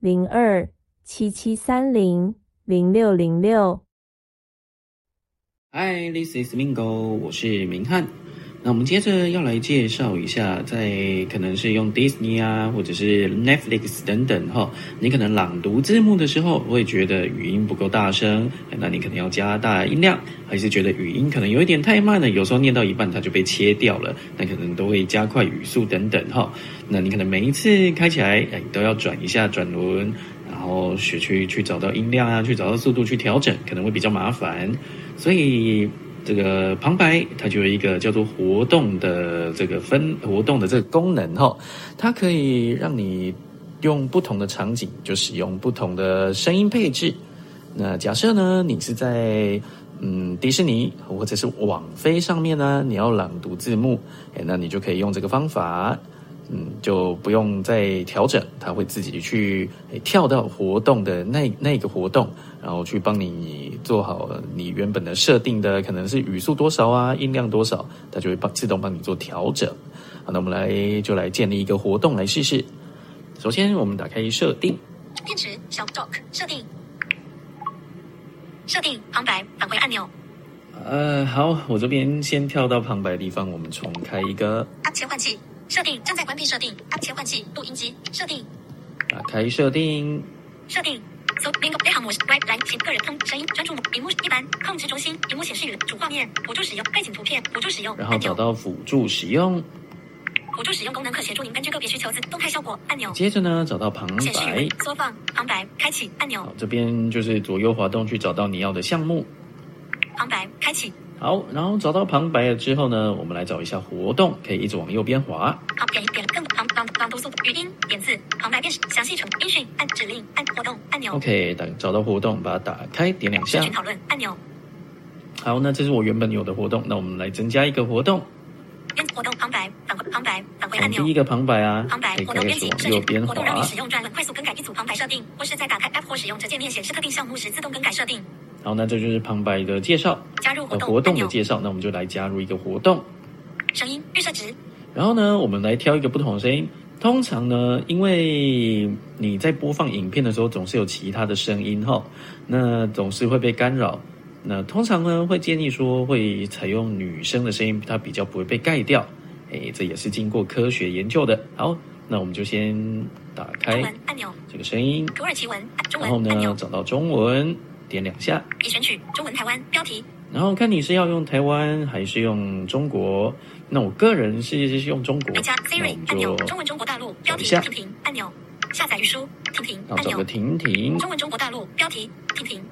零二七七三零零六零六。Hi，this is Mingo，我是明翰。那我们接着要来介绍一下，在可能是用 Disney 啊，或者是 Netflix 等等哈，你可能朗读字幕的时候，会觉得语音不够大声，那你可能要加大音量，还是觉得语音可能有一点太慢了，有时候念到一半它就被切掉了，那可能都会加快语速等等哈。那你可能每一次开起来，哎，都要转一下转轮，然后学去去找到音量啊，去找到速度去调整，可能会比较麻烦，所以。这个旁白它就有一个叫做活动的这个分活动的这个功能哈，它可以让你用不同的场景就使用不同的声音配置。那假设呢，你是在嗯迪士尼或者是网飞上面呢，你要朗读字幕，哎，那你就可以用这个方法。嗯，就不用再调整，它会自己去跳到活动的那那个活动，然后去帮你做好你原本的设定的，可能是语速多少啊，音量多少，它就会帮自动帮你做调整。好，那我们来就来建立一个活动来试试。首先，我们打开设定，电池小 dock 设定，设定旁白返回按钮。呃，好，我这边先跳到旁白地方，我们重开一个切换器。设定正在关闭设定，切换器录音机设定，打开设定，设定搜 Bingo 内行模式 Y 蓝屏个人通声音专注屏幕一般控制中心屏幕显示语主画面辅助使用背景图片辅助使用，然后找到辅助使用，辅助使用功能可协助您根据个别需求自动态效果按钮。接着呢，找到旁白缩放旁白开启按钮，这边就是左右滑动去找到你要的项目，旁白开启。好，然后找到旁白了之后呢，我们来找一下活动，可以一直往右边滑。好，点点更旁朗朗读速度语音点字旁白辨识详细程音讯按指令按活动按钮。OK，等找到活动，把它打开，点两下。群讨论按钮。好，那这是我原本有的活动，那我们来增加一个活动。活动旁白返回旁白返回按钮。第一个旁白啊，旁白活动编辑往右边滑。活动让你使用专门快速更改一组旁白设定，或是在打开 App 或使用者界面显示特定项目时自动更改设定。好，那这就是旁白的介绍，加入活动的介绍。那我们就来加入一个活动，声音预设值。然后呢，我们来挑一个不同的声音。通常呢，因为你在播放影片的时候，总是有其他的声音哈，那总是会被干扰。那通常呢，会建议说会采用女生的声音，它比较不会被盖掉。哎，这也是经过科学研究的。好，那我们就先打开按钮，这个声音，土耳其文，然后呢，找到中文。点两下，已选取中文台湾标题，然后看你是要用台湾还是用中国。那我个人是用中国，加 Siri 按钮，中文中国大陆标题停停按钮，下载语书停停按钮，找个停停，中文中国大陆标题停停，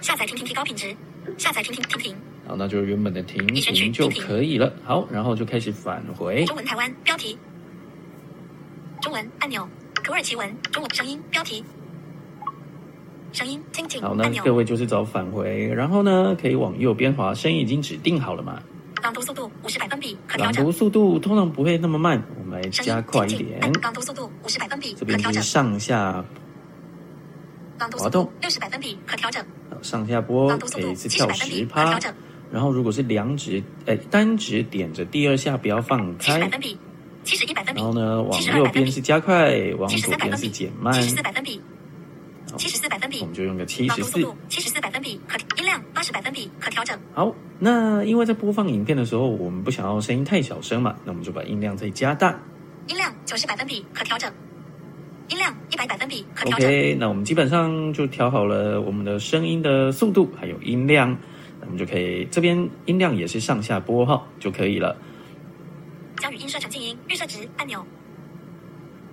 下载停停提高品质，下载停停停停。好，那就是原本的停停就可以了。好，然后就开始返回中文台湾标题，中文按钮，土耳其文中文声音标题。声音，好，那各位就是找返回，然后呢，可以往右边滑，声音已经指定好了嘛？朗读速度五十百分比，可调整。朗读速度通常不会那么慢，我们来加快一点。朗读速度五十百分比，这边是上下滑动，六十百分比可调整。上下波可以是跳十趴，然后如果是两指，哎，单指点着第二下不要放开。百分比，七十一百分比。然后呢，往右边是加快，往左边是减慢。七十四百分比。我们就用个七十四。七十四百分比可音量八十百分比可调整。好，那因为在播放影片的时候，我们不想要声音太小声嘛，那我们就把音量再加大。音量九十百分比可调整。音量一百百分比可调整。OK，那我们基本上就调好了我们的声音的速度还有音量，那我们就可以这边音量也是上下拨号就可以了。将语音设成静音预设值按钮。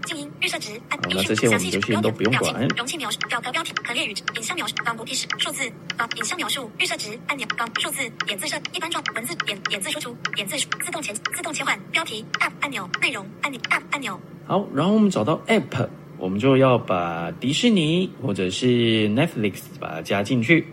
静音预设值，按那这些我们就先都不用管。容器描述表格标题横列语影像描述朗读提示数字啊影像描述预设值按钮杠数字点字设一般状文字点点字输出点字自动前自动切换标题 App 按钮内容按钮 App 按钮。好，然后我们找到 App，我们就要把迪士尼或者是 Netflix 把它加进去。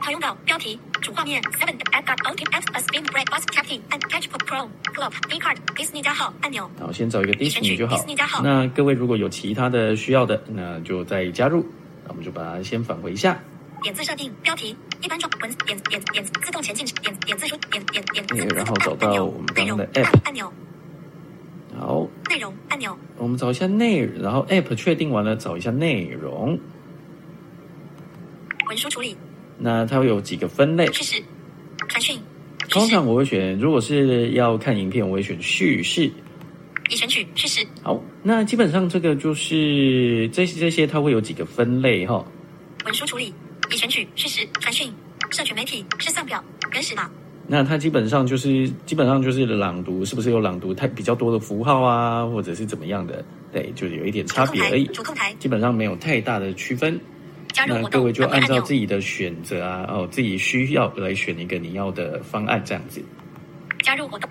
好用到标题主画面 Seven App Got O T F A Spin Break Bus Captain and Catch Pro Club V Card Disney 加号按钮。好，先找一个迪士尼就好迪士尼加。号那各位如果有其他的需要的，那就再加入。那我们就把它先返回一下。点字设定标题一般中文字点点点自动前进点点字输点点点字对然后找到我们刚刚的 app 按按钮好，内容按钮我们找一下内，然后 App 确定完了，找一下内容。文书处理那它会有几个分类？叙事传讯通常我会选，如果是要看影片，我会选叙事。已选取叙事好，那基本上这个就是这这些，它会有几个分类哈。文书处理已选取叙事传讯社群媒体是算表原始码那它基本上就是基本上就是朗读，是不是有朗读太比较多的符号啊，或者是怎么样的？对，就是有一点差别而已，主控台基本上没有太大的区分。加入活动那各位就按照自己的选择啊，哦，自己需要来选一个你要的方案，这样子。加入活动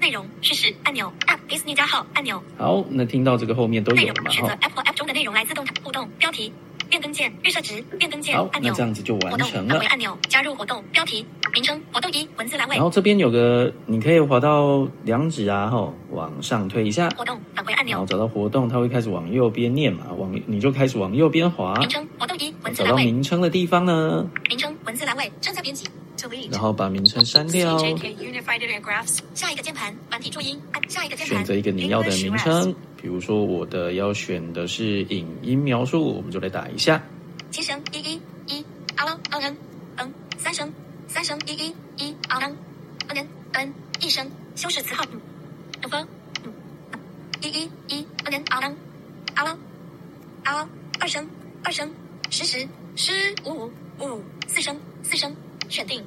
内容试试按钮 App Disney 加号按钮好，那听到这个后面都有了嘛容选择。App 或 App 中的内容来自动互动标题变更键预设值变更键好，按钮。那这样子就完成了。按钮加入活动标题名称活动一文字栏位。然后这边有个，你可以滑到两指啊，哈，往上推一下，活动返回按钮。然后找到活动，它会开始往右边念嘛，往你就开始往右边滑，名称活动一文字找到栏位名称的地方呢，名称文字栏位正在编辑然后把名称删掉。下一个键盘繁体注音按下一个键盘选择一个你要的名称，比如说我的要选的是影音描述，我们就来打一下。七声一一一啊啷嗯嗯嗯三声三声一一一啊啷嗯嗯嗯一声修饰词号嗯嗯分嗯一一一嗯嗯啊啷啊啷啊二声二声十十十五五五四声四声选定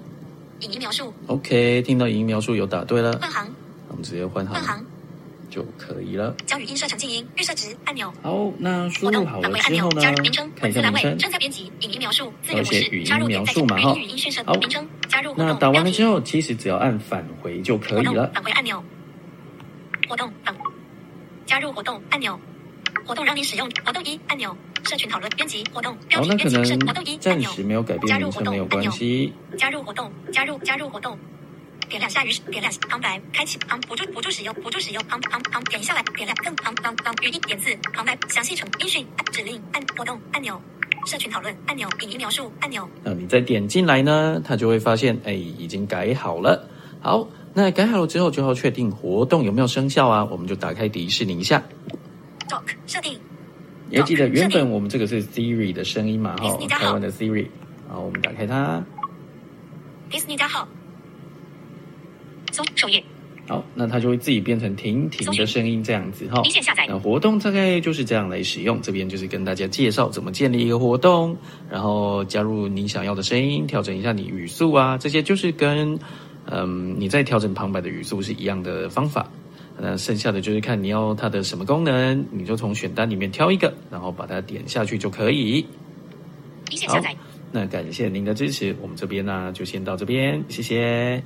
影音描述 OK，听到影音描述有打对了，换行我们直接换行换行就可以了。将语音设成静音预设值按钮好，那输活动入好了返回按钮之后呢加入名称，看一下文字栏位名称。正在编辑影音描述自由模式加入点描在语述嘛哈音语音讯设好名称加入活动那打完了标题之后，其实只要按返回就可以了。返回按钮，活动返加入活动按钮，活动让你使用活动一按钮，社群讨论编辑活动标，题编辑是活动一按钮，暂时没有改变名称没有关系。加入活动加入加入活动。点两下于点两旁白开启旁辅助辅助使用辅助使用旁旁旁点一下来点亮更旁旁旁语音点字旁白详细程音讯指令按活动按钮社群讨论按钮影音描述按钮那你再点进来呢，它就会发现，哎，已经改好了。好，那改好了之后，就要确定活动有没有生效啊？我们就打开迪士尼一下。dock 设定也记得原本我们这个是 Siri 的声音嘛，哈台湾的 Siri。好，我们打开它。Disney 加号搜首页好，那它就会自己变成停停的声音这样子哈。离线下载那活动大概就是这样来使用，这边就是跟大家介绍怎么建立一个活动，然后加入你想要的声音，调整一下你语速啊，这些就是跟嗯你在调整旁白的语速是一样的方法。那剩下的就是看你要它的什么功能，你就从选单里面挑一个，然后把它点下去就可以。离线下载那感谢您的支持，我们这边呢就先到这边，谢谢。